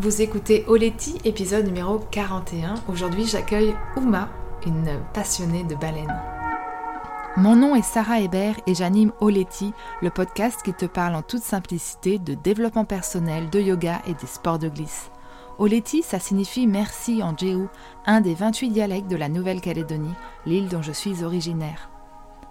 Vous écoutez Oleti, épisode numéro 41. Aujourd'hui, j'accueille Uma, une passionnée de baleines. Mon nom est Sarah Hébert et j'anime Oleti, le podcast qui te parle en toute simplicité de développement personnel, de yoga et des sports de glisse. Oleti, ça signifie merci en Jéhu, un des 28 dialectes de la Nouvelle-Calédonie, l'île dont je suis originaire.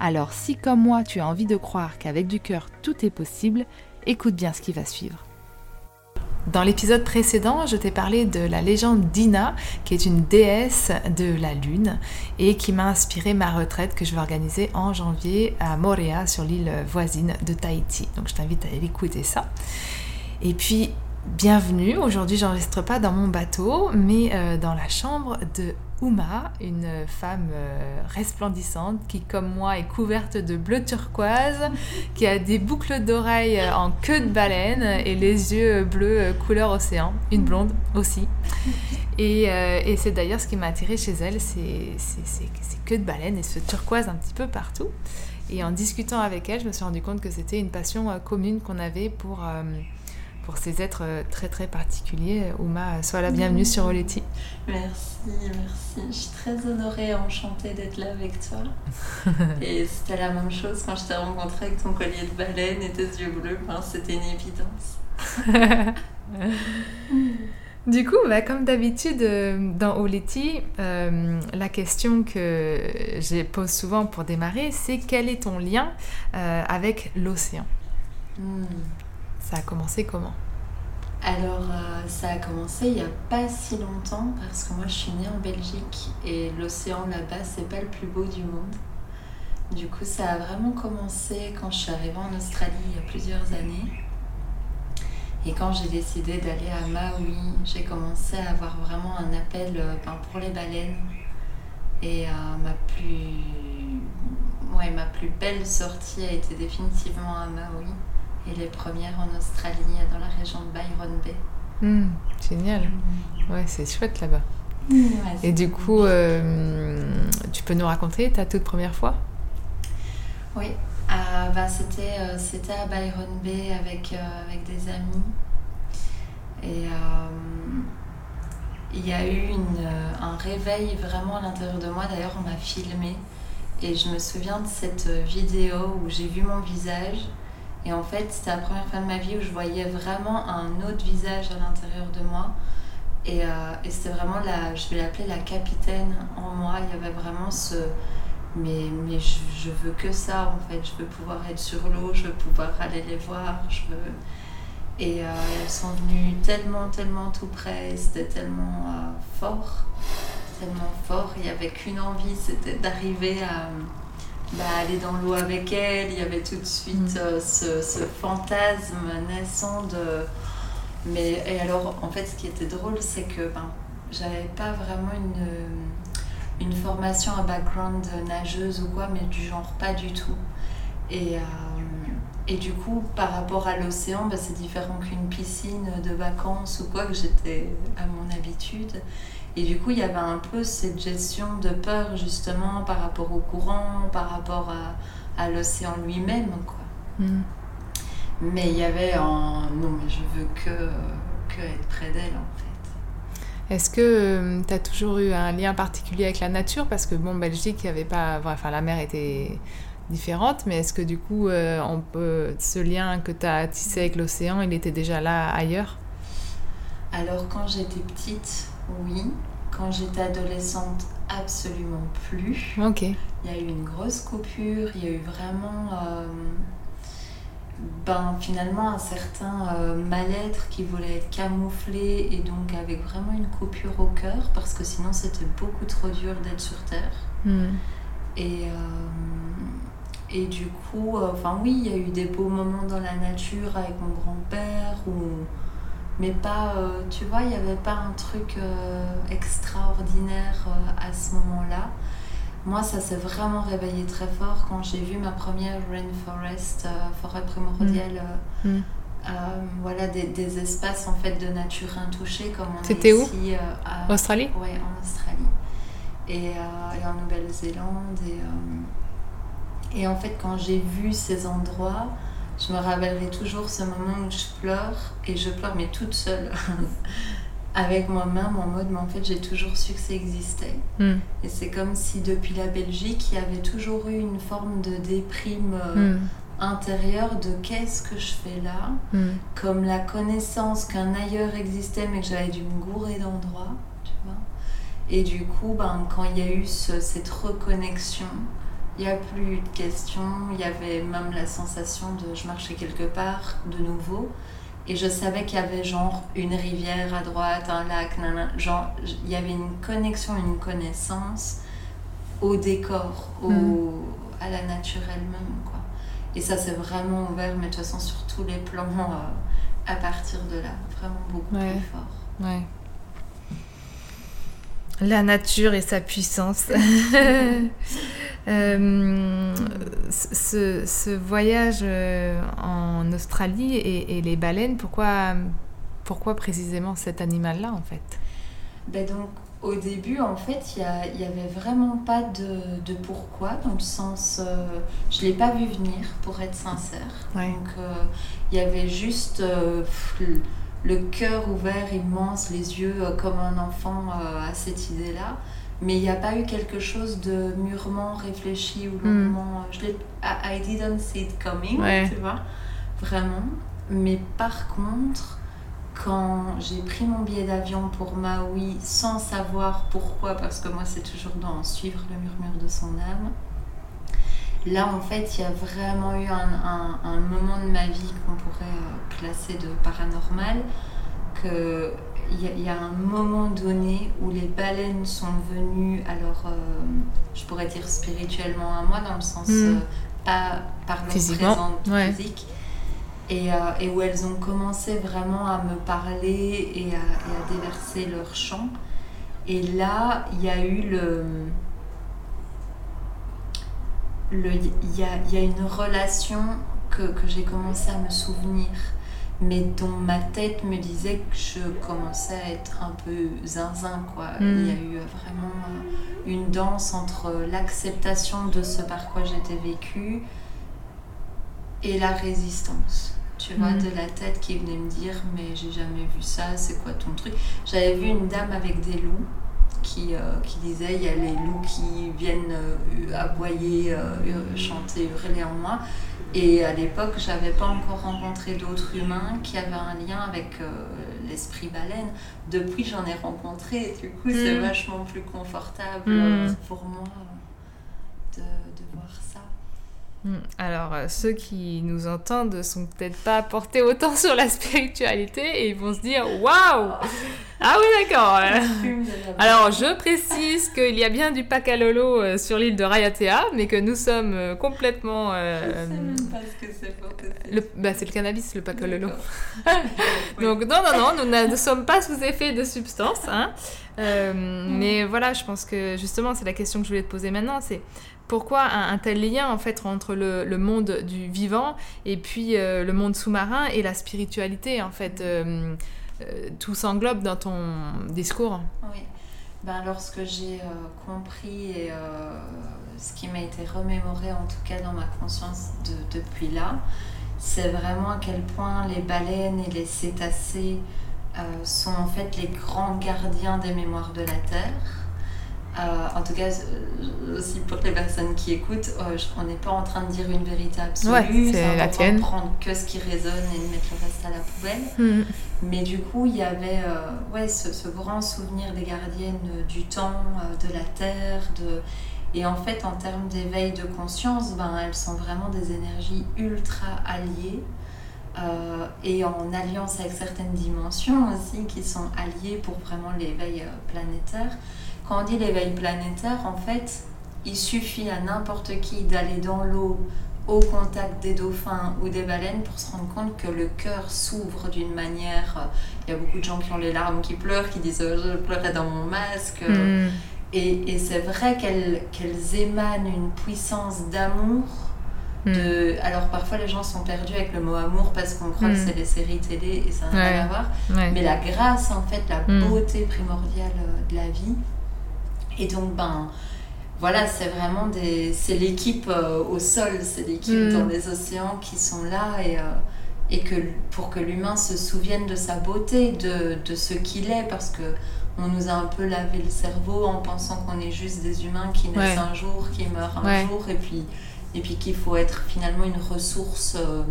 Alors si comme moi tu as envie de croire qu'avec du cœur tout est possible, écoute bien ce qui va suivre. Dans l'épisode précédent, je t'ai parlé de la légende d'Ina, qui est une déesse de la lune et qui m'a inspiré ma retraite que je vais organiser en janvier à Moréa, sur l'île voisine de Tahiti. Donc je t'invite à aller écouter ça. Et puis, bienvenue. Aujourd'hui, j'enregistre pas dans mon bateau, mais euh, dans la chambre de Uma, une femme euh, resplendissante qui, comme moi, est couverte de bleu turquoise, qui a des boucles d'oreilles en queue de baleine et les yeux bleus euh, couleur océan, une blonde aussi. Et, euh, c'est d'ailleurs ce qui m'a attiré chez elle, c'est ces queues de baleine et ce turquoise un petit peu partout. Et en discutant avec elle, je me suis rendu compte que c'était une passion commune qu'on avait pour pour ces êtres euh, très très particuliers. Ouma, sois la bienvenue sur Oleti. Merci, merci. Je suis très honorée et enchantée d'être là avec toi. et c'était la même chose quand je t'ai rencontré avec ton collier de baleine et tes yeux bleus. c'était une évidence. Du coup, bah, comme d'habitude euh, dans Oleti, euh, la question que je pose souvent pour démarrer, c'est quel est ton lien avec l'océan? Hmm. Ça a commencé comment? Alors, euh, ça a commencé il n'y a pas si longtemps parce que moi je suis née en Belgique et l'océan là-bas c'est pas le plus beau du monde. Du coup, ça a vraiment commencé quand je suis arrivée en Australie il y a plusieurs années. Et quand j'ai décidé d'aller à Maui, j'ai commencé à avoir vraiment un appel euh, ben, pour les baleines. Et euh, ma, plus... Ouais, ma plus belle sortie a été définitivement à Maui et les premières en Australie, dans la région de Byron Bay. Hmm, génial. Hmm. Ouais, c'est chouette là-bas. Hmm, et du coup, euh, tu peux nous raconter ta toute première fois? Oui, ah, bah, c'était, euh, c'était à Byron Bay avec, euh, avec des amis. Et il y a eu une, un réveil vraiment à l'intérieur de moi. D'ailleurs, on m'a filmé. Et je me souviens de cette vidéo où j'ai vu mon visage et en fait, c'était la première fois de ma vie où je voyais vraiment un autre visage à l'intérieur de moi. Et, euh, c'était vraiment la, je vais l'appeler la capitaine en moi. Il y avait vraiment ce. Mais, mais je, je, veux que ça en fait. Je veux pouvoir être sur l'eau, je veux pouvoir aller les voir. Je veux... Et euh, elles sont venues tellement, tellement tout près. C'était tellement euh, fort. Tellement fort. Il n'y avait qu'une envie, c'était d'arriver à bah, aller dans l'eau avec elle. Il y avait tout de suite mm. euh, ce, ce, fantasme naissant de. Mais et alors, en fait, ce qui était drôle, c'est que ben, j'avais pas vraiment une, une formation, un background nageuse ou quoi, mais du genre pas du tout. Et, euh, et du coup, par rapport à l'océan, ben, c'est différent qu'une piscine de vacances ou quoi, que j'étais à mon habitude. Et du coup, il y avait un peu cette gestion de peur justement par rapport au courant, par rapport à, à l'océan lui-même. quoi. Hmm. Mais il y avait un non, mais je veux que, que être près d'elle en fait. Est-ce que euh, tu as toujours eu un lien particulier avec la nature? Parce que bon, Belgique, il avait pas. Enfin, la mer était différente, mais est-ce que du coup, euh, on peut, ce lien que tu as tissé avec l'océan, il était déjà là ailleurs? Alors, quand j'étais petite, oui. Quand j'étais adolescente, absolument plus. Ok. Il y a eu une grosse coupure, il y a eu vraiment. Euh, ben, finalement, un certain euh, mal-être qui voulait être camouflé et donc avec vraiment une coupure au cœur parce que sinon c'était beaucoup trop dur d'être sur Terre. Hmm. Et, euh, et du coup, enfin oui, il y a eu des beaux moments dans la nature avec mon grand-père ou mais pas, euh, tu vois, il n'y avait pas un truc euh, extraordinaire euh, à ce moment-là. Moi, ça s'est vraiment réveillé très fort quand j'ai vu ma première rainforest, forêt primordiale. Mm. Mm. voilà des, des, espaces en fait de nature intouchée comme on C'était où à, Australie Oui, en Australie et, et en Nouvelle-Zélande et, et en fait quand j'ai vu ces endroits je me rappellerai toujours ce moment où je pleure, et je pleure mais toute seule, avec moi-même en mode, mais en fait j'ai toujours su que ça existait. Hmm. Et c'est comme si depuis la Belgique, il y avait toujours eu une forme de déprime euh, hmm. intérieure de qu'est-ce que je fais là, hmm. comme la connaissance qu'un ailleurs existait mais que j'avais dû me gourer d'endroits, tu vois? Et du coup, ben, quand il y a eu cette reconnexion, il n'y a plus de questions, il y avait même la sensation de je marchais quelque part de nouveau. Et je savais qu'il y avait genre une rivière à droite, un lac, genre il y avait une connexion, une connaissance au décor, au, mm. à la nature elle-même. Quoi. Et ça s'est vraiment ouvert, mais de toute façon sur tous les plans euh, à partir de là, vraiment beaucoup plus fort. Ouais. La nature et sa puissance. Euh, ce, voyage euh, en Australie et, les baleines, pourquoi, pourquoi précisément cet animal-là en fait? Ben donc, Au début, en fait, il n'y avait vraiment pas de, de, pourquoi, dans le sens, euh, je ne l'ai pas vu venir, pour être sincère. Donc, il y avait juste le cœur ouvert, immense, les yeux comme un enfant à cette idée-là mais il n'y a pas eu quelque chose de mûrement réfléchi ou hmm. longuement. Je I, didn't see it coming, tu vois, vraiment. Mais par contre, quand j'ai pris mon billet d'avion pour Maui sans savoir pourquoi, parce que moi c'est toujours dans suivre le murmure de son âme, là en fait il y a vraiment eu un, un, moment de ma vie qu'on pourrait euh, classer de paranormal, que il y, a un moment donné où les baleines sont venues, alors euh, je pourrais dire spirituellement à moi, dans le sens hmm. euh, pas par leur présence physique, et, euh, et, où elles ont commencé vraiment à me parler et à, déverser leur chant. Et là, il y a eu le. Il y, a, y a une relation que, que j'ai commencé à me souvenir mais dont ma tête me disait que je commençais à être un peu zinzin quoi. Il y a hmm. eu vraiment une danse entre l'acceptation de ce par quoi j'étais vécue et la résistance. Tu vois, hmm. de la tête qui venait me dire mais j'ai jamais vu ça, c'est quoi ton truc? J'avais vu une dame avec des loups qui, euh, qui disait il y a les loups qui viennent euh, aboyer, euh, chanter, hurler en moi. Et à l'époque, j'avais pas encore rencontré d'autres humains qui avaient un lien avec l'esprit baleine. Depuis, j'en ai rencontré. du coup, c'est mm. vachement plus confortable mm. euh, pour moi de, de voir ça. Mm. Alors, euh, ceux qui nous entendent sont peut-être pas portés autant sur la spiritualité et ils vont se dire Waouh Ah oui, d'accord Alors, je précise qu'il y a bien du pakalolo euh, sur l'île de Rayatea, mais que nous sommes euh, complètement. Euh, je sais même pas ce que c'est pour le, bah, C'est le cannabis, le pakalolo. Donc, non, non, non, nous ne sommes pas sous effet de substance. Hein. Mm. Mais voilà, je pense que justement, c'est la question que je voulais te poser maintenant c'est pourquoi un, tel lien en fait entre le, monde du vivant et puis euh, le monde sous-marin et la spiritualité en fait euh, euh, tout s'englobe dans ton discours oui ben, lorsque j'ai compris et ce qui m'a été remémoré en tout cas dans ma conscience depuis là c'est vraiment à quel point les baleines et les cétacés sont en fait les grands gardiens des mémoires de la Terre euh, en tout cas, euh, aussi pour les personnes qui écoutent, euh, on n'est pas en train de dire une vérité absolue. c'est la tienne. prendre que ce qui résonne et mettre le reste à la poubelle. Hmm. Mais du coup, il y avait ouais, ce, grand souvenir des gardiennes du temps, de la terre. De... Et en fait, en termes d'éveil de conscience, ben, elles sont vraiment des énergies ultra alliées. et en alliance avec certaines dimensions aussi qui sont alliées pour vraiment l'éveil planétaire. Quand on dit l'éveil planétaire, en fait, il suffit à n'importe qui d'aller dans l'eau au contact des dauphins ou des baleines pour se rendre compte que le cœur s'ouvre d'une manière. Il y a beaucoup de gens qui ont les larmes qui pleurent, qui disent oh, je pleurais dans mon masque. Mm. Et, et c'est vrai qu'elles émanent une puissance d'amour. De... Alors parfois les gens sont perdus avec le mot amour parce qu'on croit Mm. que c'est les séries télé et ça n'a Ouais. rien à voir. Ouais. Mais la grâce, en fait, la Mm. beauté primordiale euh, de la vie. Et donc, ben, voilà, c'est vraiment des. C'est l'équipe euh, au sol, c'est l'équipe Mm. dans les océans qui sont là et, euh, et que pour que l'humain se souvienne de sa beauté, de, de ce qu'il est, parce que. On nous a un peu lavé le cerveau en pensant qu'on est juste des humains qui naissent Ouais. un jour, qui meurent un Ouais. jour, et puis, et puis qu'il faut être finalement une ressource, euh,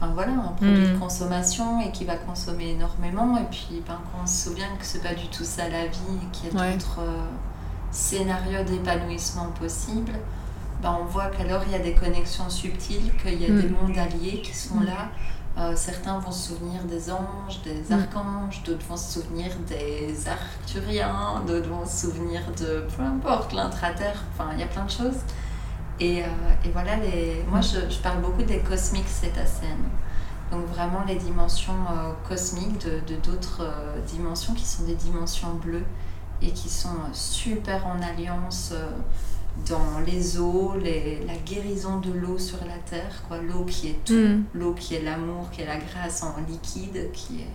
enfin voilà, un produit Mm. de consommation et qui va consommer énormément. Et puis ben, quand on se souvient que c'est pas du tout ça la vie et qu'il y a Ouais. d'autres euh, scénarios d'épanouissement possibles, ben, on voit qu'alors il y a des connexions subtiles, qu'il y a Mm. des mondes alliés qui sont Mm. là. Euh, certains vont se souvenir des anges, des Mm. archanges, d'autres vont se souvenir des arcturiens, d'autres vont se souvenir de peu importe, l'intraterre, enfin il y a plein de choses. Et, euh, et voilà, les... moi je, je parle beaucoup des cosmiques cétacènes. Donc vraiment les dimensions euh, cosmiques de d'autres dimensions qui sont des dimensions bleues et qui sont euh, super en alliance euh, dans les eaux, les, la guérison de l'eau sur la terre, quoi. L'eau qui est tout, Mm. l'eau qui est l'amour, qui est la grâce en liquide, qui est...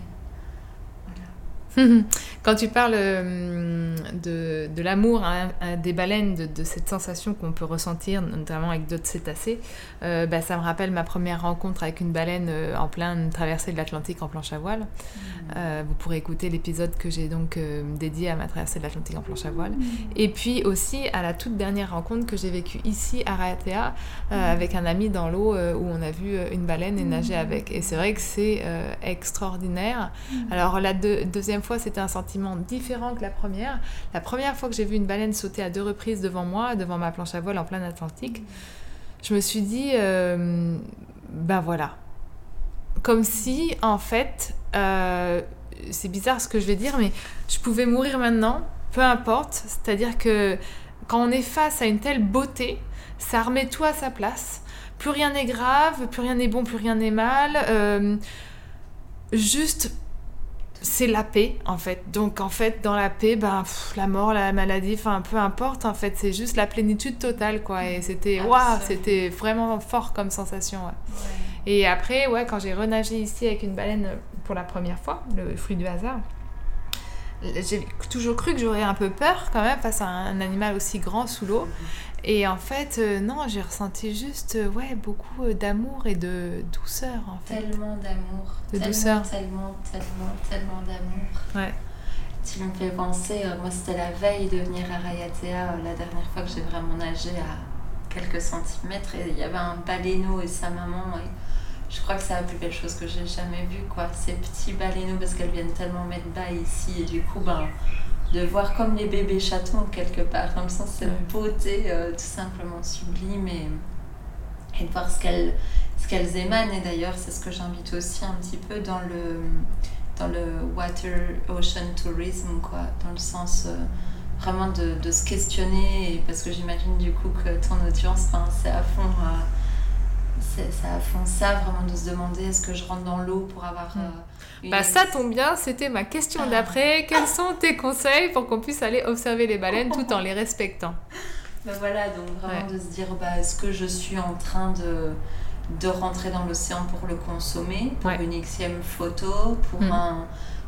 Quand tu parles euh, de, de l'amour hein, des baleines, de, de cette sensation qu'on peut ressentir, notamment avec d'autres cétacés, euh, bah, ça me rappelle ma première rencontre avec une baleine euh, en pleine traversée de l'Atlantique en planche à voile. Euh, vous pourrez écouter l'épisode que j'ai donc euh, dédié à ma traversée de l'Atlantique en planche à voile. Et puis aussi à la toute dernière rencontre que j'ai vécue ici à Raiatea euh, avec un ami dans l'eau où on a vu une baleine et nager avec. Et c'est vrai que c'est extraordinaire. Alors la deux- deuxième fois, c'était un sentiment différent que la première. La première fois que j'ai vu une baleine sauter à deux reprises devant moi, devant ma planche à voile en plein Atlantique, je me suis dit, euh, ben voilà. Comme si, en fait, euh, c'est bizarre ce que je vais dire, mais je pouvais mourir maintenant, peu importe. C'est-à-dire que quand on est face à une telle beauté, ça remet tout à sa place. Plus rien n'est grave, plus rien n'est bon, plus rien n'est mal. Euh, juste, c'est la paix, en fait. Donc, en fait, dans la paix, ben, pff, la mort, la maladie, enfin, peu importe, en fait, c'est juste la plénitude totale, quoi. Et c'était, waouh, Absolument. c'était vraiment fort comme sensation. ouais. Et après, ouais, quand j'ai renagé ici avec une baleine pour la première fois, le fruit du hasard, j'ai toujours cru que j'aurais un peu peur quand même face à un animal aussi grand sous l'eau. Et en fait, euh, non, j'ai ressenti juste euh, ouais, beaucoup euh, d'amour et de douceur en fait. Tellement d'amour. De tellement, douceur. Tellement, tellement, tellement d'amour. Ouais. Tu me fais penser, moi c'était la veille de venir à Rayatea, la dernière fois que j'ai vraiment nagé à quelques centimètres, et il y avait un baleineau et sa maman, et je crois que c'est la plus belle chose que j'ai jamais vue, quoi. Ces petits baleineaux, parce qu'elles viennent tellement mettre bas ici, et du coup, ben, de voir comme les bébés chatons quelque part, comme ça, cette Ouais. beauté euh, tout simplement sublime, et, et de voir ce qu'elles ce qu'elles émanent, et d'ailleurs, c'est ce que j'invite aussi un petit peu dans le dans le water ocean tourism quoi dans le sens euh, vraiment de, de se questionner et parce que j'imagine du coup que ton audience enfin, c'est à fond euh, c'est à fond ça vraiment de se demander est-ce que je rentre dans l'eau pour avoir euh, une Bah ça tombe bien, c'était ma question d'après. Quels sont tes conseils pour qu'on puisse aller observer les baleines tout en les respectant? Ben voilà, donc vraiment de se dire, bah, est-ce que je suis en train de, de rentrer dans l'océan pour le consommer, pour Ouais. une xème photo, pour Mm. un...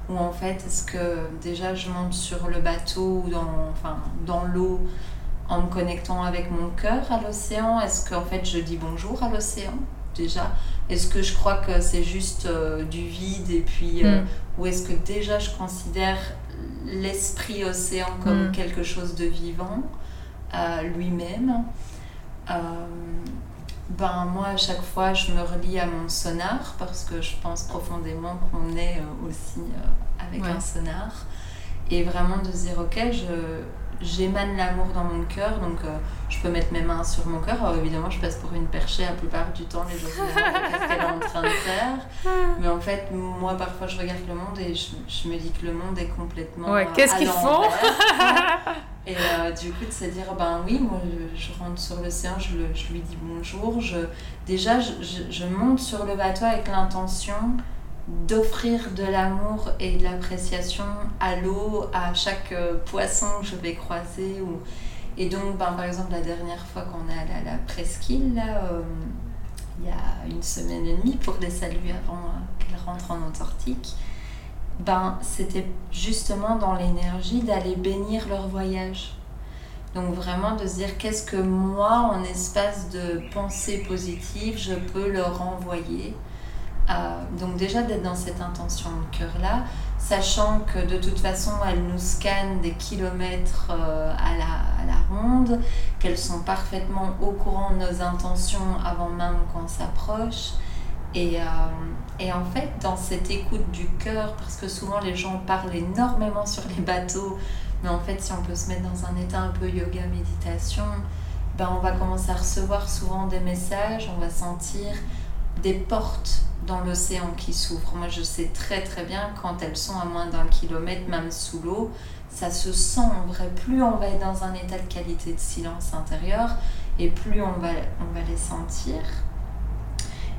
Ou en fait, est-ce que déjà je monte sur le bateau ou dans, enfin, dans l'eau en me connectant avec mon cœur à l'océan Est-ce qu'en fait je dis bonjour à l'océan déjà? Est-ce que je crois que c'est juste euh, du vide et puis... euh, Mm. ou est-ce que déjà je considère l'esprit océan comme Mm. quelque chose de vivant euh, lui-même? Ben moi à chaque fois je me relie à mon sonar parce que je pense profondément qu'on est aussi avec Ouais. un sonar et vraiment de dire ok je j'émane l'amour dans mon cœur donc euh, je peux mettre mes mains sur mon cœur alors évidemment je passe pour une perchée la plupart du temps les gens se demandent qu'est-ce qu'elle est en train de faire mais en fait moi parfois je regarde le monde et je, je me dis que le monde est complètement Ouais, qu'est-ce qu'ils font et euh, du coup, de se dire, ben oui, moi je, rentre sur l'océan, je, je, lui dis bonjour. Je, déjà, je, je monte sur le bateau avec l'intention d'offrir de l'amour et de l'appréciation à l'eau, à chaque euh, poisson que je vais croiser. Ou... Et donc, ben, par exemple, la dernière fois qu'on est allé à la presqu'île, là, euh, il y a une semaine et demie, pour les saluer avant qu'elles rentrent en Antarctique, ben, c'était justement dans l'énergie d'aller bénir leur voyage. Donc vraiment de se dire qu'est-ce que moi, en espace de pensée positive, je peux leur envoyer. Euh, donc déjà d'être dans cette intention de cœur-là, sachant que de toute façon, elles nous scannent des kilomètres euh, à, la, à la ronde, qu'elles sont parfaitement au courant de nos intentions avant même qu'on s'approche. Et, euh, et, en fait, dans cette écoute du cœur, parce que souvent les gens parlent énormément sur les bateaux, mais en fait, si on peut se mettre dans un état un peu yoga, méditation, ben on va commencer à recevoir souvent des messages, on va sentir des portes dans l'océan qui s'ouvrent. Moi, je sais très très bien quand elles sont à moins d'un kilomètre, même sous l'eau, ça se sent en vrai. Plus on va être dans un état de qualité de silence intérieur, et plus on va, on va les sentir.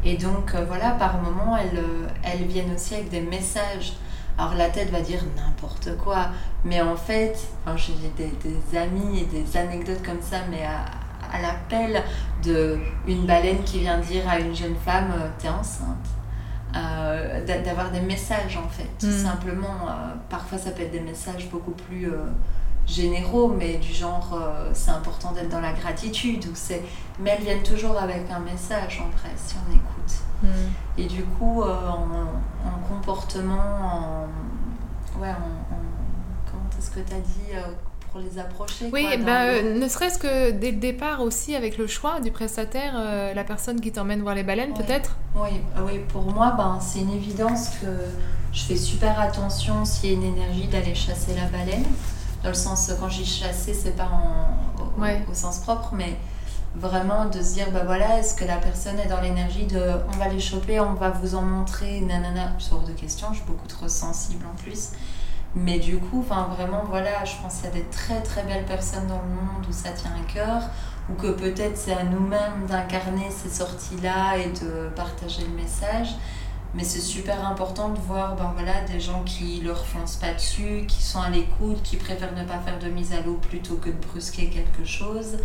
Et donc euh, voilà, par moments, elles, euh, elles viennent aussi avec des messages. Alors la tête va dire n'importe quoi, mais en fait, j'ai des, des, amis et des anecdotes comme ça, mais à, à l'appel d'une baleine qui vient dire à une jeune femme euh, T'es enceinte D'avoir des messages en fait, tout mm. simplement. parfois ça peut être des messages beaucoup plus généraux, mais du genre c'est important d'être dans la gratitude. Ou mais elles viennent toujours avec un message en vrai, si on écoute. Mm. Et du coup, euh, en, comportement, en, ouais, en, comment est-ce que tu as dit euh, pour les approcher Oui, bah, euh, ne serait-ce que dès le départ aussi avec le choix du prestataire, la personne qui t'emmène voir les baleines peut-être? Oui, oui, pour moi, ben, c'est une évidence que je fais super attention s'il y a une énergie d'aller chasser la baleine. Dans le sens, quand j'ai chassé, c'est pas en, au, sens propre, mais vraiment de se dire bah voilà est-ce que la personne est dans l'énergie de on va les choper on va vous en montrer nanana sorte de questions je suis beaucoup trop sensible en plus mais du coup enfin vraiment voilà je pense qu'il y a des très très belles personnes dans le monde où ça tient à cœur ou que peut-être c'est à nous-mêmes d'incarner ces sorties là et de partager le message mais c'est super important de voir ben voilà, des gens qui ne leur foncent pas dessus, qui sont à l'écoute, qui préfèrent ne pas faire de mise à l'eau plutôt que de brusquer quelque chose.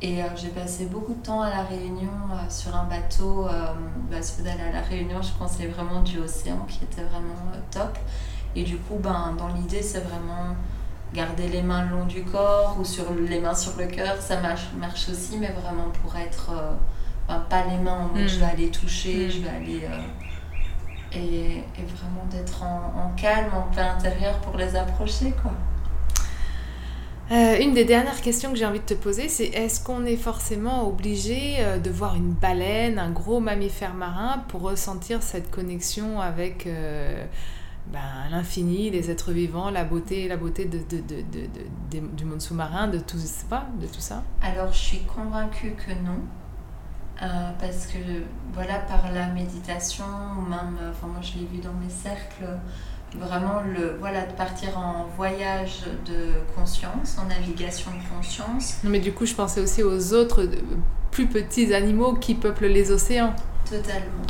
Et euh, j'ai passé beaucoup de temps à La Réunion euh, sur un bateau. Euh, bah, si à La Réunion, je pensais vraiment du océan qui était vraiment top. Et du coup, ben, dans l'idée, c'est vraiment garder les mains le long du corps ou sur les mains sur le cœur. Ça marche, marche aussi, mais vraiment pour être. Ben, pas les mains en mode je vais aller toucher, mm. je vais aller. Et, et, vraiment d'être en, en calme, en plein intérieur pour les approcher, quoi. Euh, une des dernières questions que j'ai envie de te poser, c'est est-ce qu'on est forcément obligé euh, de voir une baleine, un gros mammifère marin, pour ressentir cette connexion avec euh, ben, l'infini, les êtres vivants, la beauté, la beauté de, de, de, du monde sous-marin, de tout, pas, de tout ça? Alors, je suis convaincue que non. parce que, voilà, par la méditation, même, enfin, moi je l'ai vu dans mes cercles, vraiment le voilà de partir en voyage de conscience en navigation de conscience. Mais du coup je pensais aussi aux autres euh, plus petits animaux qui peuplent les océans. Totalement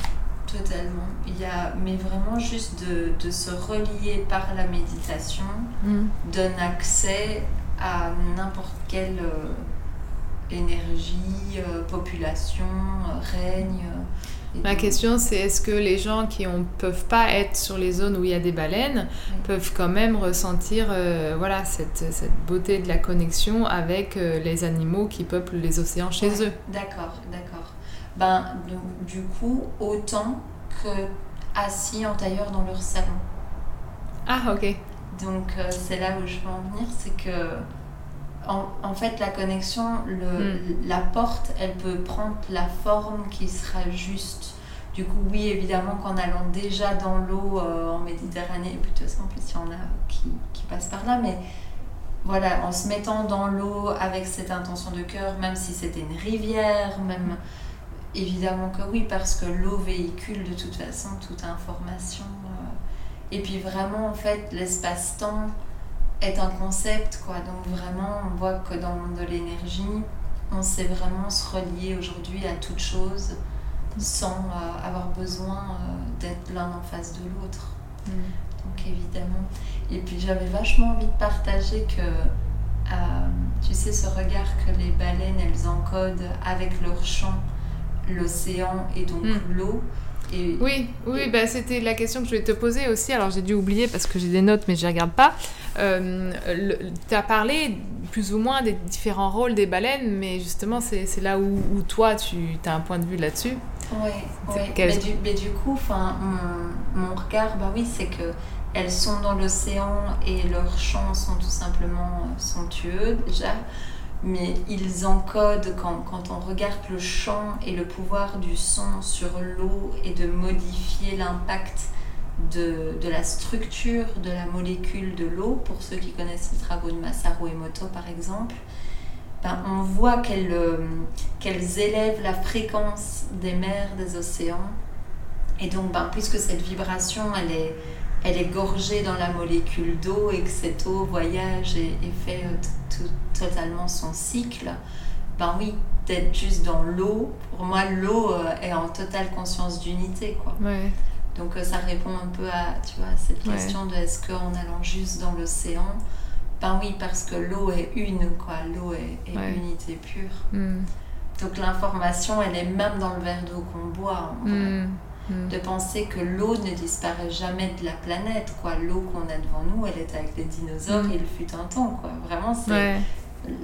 totalement. Il y a mais vraiment juste de, de se relier par la méditation mm. donne accès à n'importe quelle euh, énergie euh, population règne Ma question, c'est est-ce que les gens qui ne peuvent pas être sur les zones où il y a des baleines peuvent quand même ressentir euh, voilà, cette, cette, beauté de la connexion avec euh, les animaux qui peuplent les océans chez eux? D'accord, d'accord. Ben, du coup, autant que assis en tailleur dans leur salon. Ah, ok. Donc, euh, c'est là où je veux en venir, c'est que en, fait, la connexion, le, hmm. la porte, elle peut prendre la forme qui sera juste. Du coup, oui, évidemment, qu'en allant déjà dans l'eau euh, en Méditerranée, et plutôt en plus, il y en a qui, qui, passent par là, mais voilà, en se mettant dans l'eau avec cette intention de cœur, même si c'était une rivière, même évidemment que oui, parce que l'eau véhicule de toute façon toute information. Euh. et puis vraiment, en fait, l'espace-temps est un concept, quoi. Donc vraiment, on voit que dans le monde de l'énergie, on sait vraiment se relier aujourd'hui à toute chose sans euh, avoir besoin euh, d'être l'un en face de l'autre. Mm. Donc évidemment. Et puis j'avais vachement envie de partager que, euh, tu sais, ce regard que les baleines, elles encodent avec leur chant, l'océan et donc Mm. l'eau. Et, Oui, oui, bah, c'était la question que je voulais te poser aussi. Alors j'ai dû oublier parce que j'ai des notes, mais je ne regarde pas. tu as parlé plus ou moins des différents rôles des baleines, mais justement, c'est c'est là où, où toi, tu as un point de vue là-dessus. Ouais. quel- Mais, du, mais du coup, mon, mon regard, bah oui, c'est que elles sont dans l'océan et leurs chants sont tout simplement euh, somptueux déjà. Mais ils encodent, quand, quand on regarde le chant et le pouvoir du son sur l'eau et de modifier l'impact de, de la structure de la molécule de l'eau, pour ceux qui connaissent les travaux de Masaru Emoto par exemple, ben, on voit qu'elles euh, qu'elles élèvent la fréquence des mers, des océans. Et donc, ben, puisque cette vibration, elle est, elle est gorgée dans la molécule d'eau et que cette eau voyage et, et fait euh, tout- totalement son cycle, ben oui, d'être juste dans l'eau, pour moi, l'eau euh, est en totale conscience d'unité, quoi. Ouais. Donc euh, ça répond un peu à, tu vois, cette Ouais. question de est-ce qu'en allant juste dans l'océan, ben oui, parce que l'eau est une, quoi, l'eau est, est Ouais. unité pure. Mm. Donc l'information, elle est même dans le verre d'eau qu'on boit. en vrai. Mm. Mm. De penser que l'eau ne disparaît jamais de la planète, quoi. L'eau qu'on a devant nous, elle est avec les dinosaures, Mm. il fut un temps, quoi. Vraiment, c'est Ouais.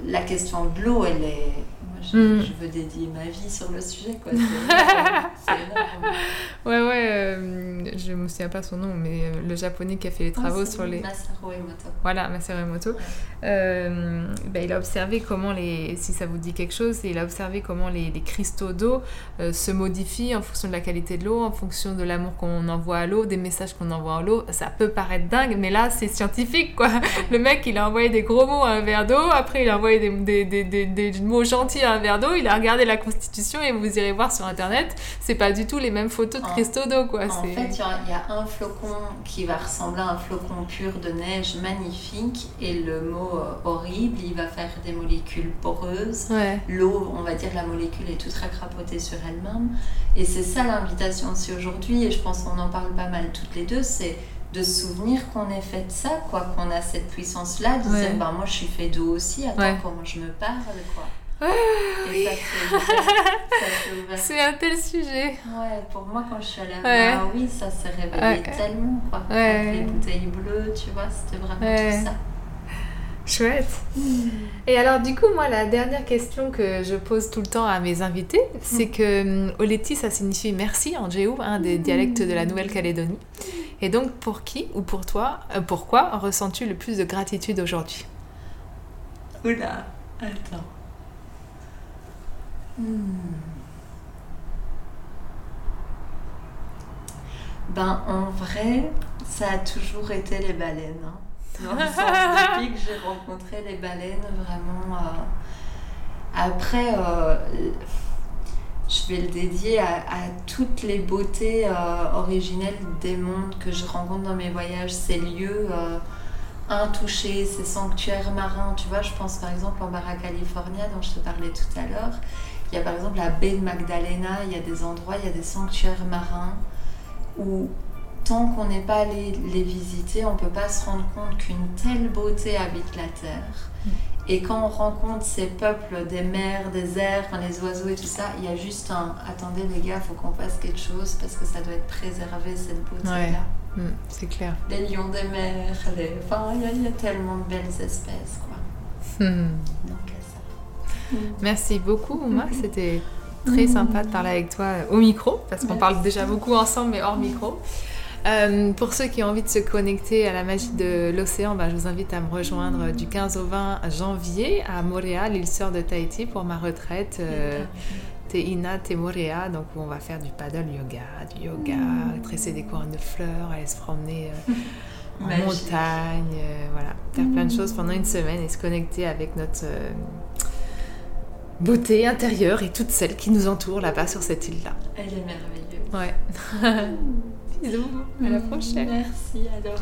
la question de l'eau, elle est. Moi, je, Mm. je veux dédier ma vie sur le sujet, quoi. C'est énorme. Ouais, ouais, euh, je me souviens pas son nom, mais euh, le japonais qui a fait les travaux Ah, c'est sur les. Masaru Emoto. Voilà, Masaru Emoto. Ouais. Euh, ben, il a observé comment les, si ça vous dit quelque chose, il a observé comment les, les cristaux d'eau euh, se modifient en fonction de la qualité de l'eau, en fonction de l'amour qu'on envoie à l'eau, des messages qu'on envoie à l'eau. Ça peut paraître dingue, mais là c'est scientifique quoi. Le mec il a envoyé des gros mots à un verre d'eau, après il a envoyé des, des, des, des, des mots gentils à un verre d'eau, il a regardé la constitution et vous irez voir sur internet, c'est pas du tout les mêmes photos de cristaux d'eau quoi. En fait, il y, a- il y a un flocon qui va ressembler à un flocon pur de neige magnifique et le mot euh, horrible, il va faire des molécules poreuses. Ouais. L'eau, on va dire, la molécule est toute racrapotée sur elle-même. Et c'est ça l'invitation aussi aujourd'hui, et je pense qu'on en parle pas mal toutes les deux, c'est de se souvenir qu'on est fait de ça, quoi, qu'on a cette puissance-là, de Ouais. dire, bah, moi je suis fait d'eau aussi, attends, Ouais. comment je me parle, quoi. Ça, c'est un tel sujet. Ouais, pour moi, quand je suis allée à Ouais. Maui, ça s'est révélé Ouais. tellement, quoi. Ouais. Avec les bouteilles bleues, tu vois, c'était vraiment Ouais. tout ça. Chouette. Et alors du coup, moi, la dernière question que je pose tout le temps à mes invités, c'est que hum, Oleti, ça signifie merci en Jéhu, un des dialectes de la Nouvelle-Calédonie. Et donc, pour qui ou pour toi, euh, pourquoi ressens-tu le plus de gratitude aujourd'hui? Oula, attends. Hmm. Ben, en vrai, ça a toujours été les baleines. hein. Dans le sens, depuis que j'ai rencontré les baleines, vraiment. euh, Après, euh, je vais le dédier à, à toutes les beautés euh, originelles des mondes que je rencontre dans mes voyages, ces lieux intouchés, ces sanctuaires marins. Tu vois, je pense par exemple en Barra California, dont je te parlais tout à l'heure. Il y a par exemple la baie de Magdalena, il y a des endroits, il y a des sanctuaires marins où tant qu'on n'est pas allé les visiter, on ne peut pas se rendre compte qu'une telle beauté habite la Terre. Et quand on rencontre ces peuples des mers, des airs, enfin, les oiseaux et tout ça, il y a juste un attendez les gars, faut qu'on fasse quelque chose parce que ça doit être préservé cette beauté-là. Ouais. Hum, c'est clair. Les lions des mers, les... enfin il y, a- il y a tellement de belles espèces quoi. Donc ça. Merci beaucoup, Ouma. C'était très sympa de parler avec toi au micro, parce qu'on parle déjà beaucoup ensemble, mais hors micro. Euh, pour ceux qui ont envie de se connecter à la magie de l'océan, bah, je vous invite à me rejoindre du 15 au 20 janvier à Montréal, l'île sœur de Tahiti, pour ma retraite. euh, Te Ina, Te Morea, donc où on va faire du paddle yoga, du yoga, tresser des couronnes de fleurs, aller se promener euh, en Magique. montagne, euh, voilà, faire plein de choses pendant une semaine et se connecter avec notre euh, beauté intérieure et toutes celles qui nous entourent là-bas sur cette île-là. Elle est merveilleuse. Ouais. Bisous, à la prochaine. Merci Adora.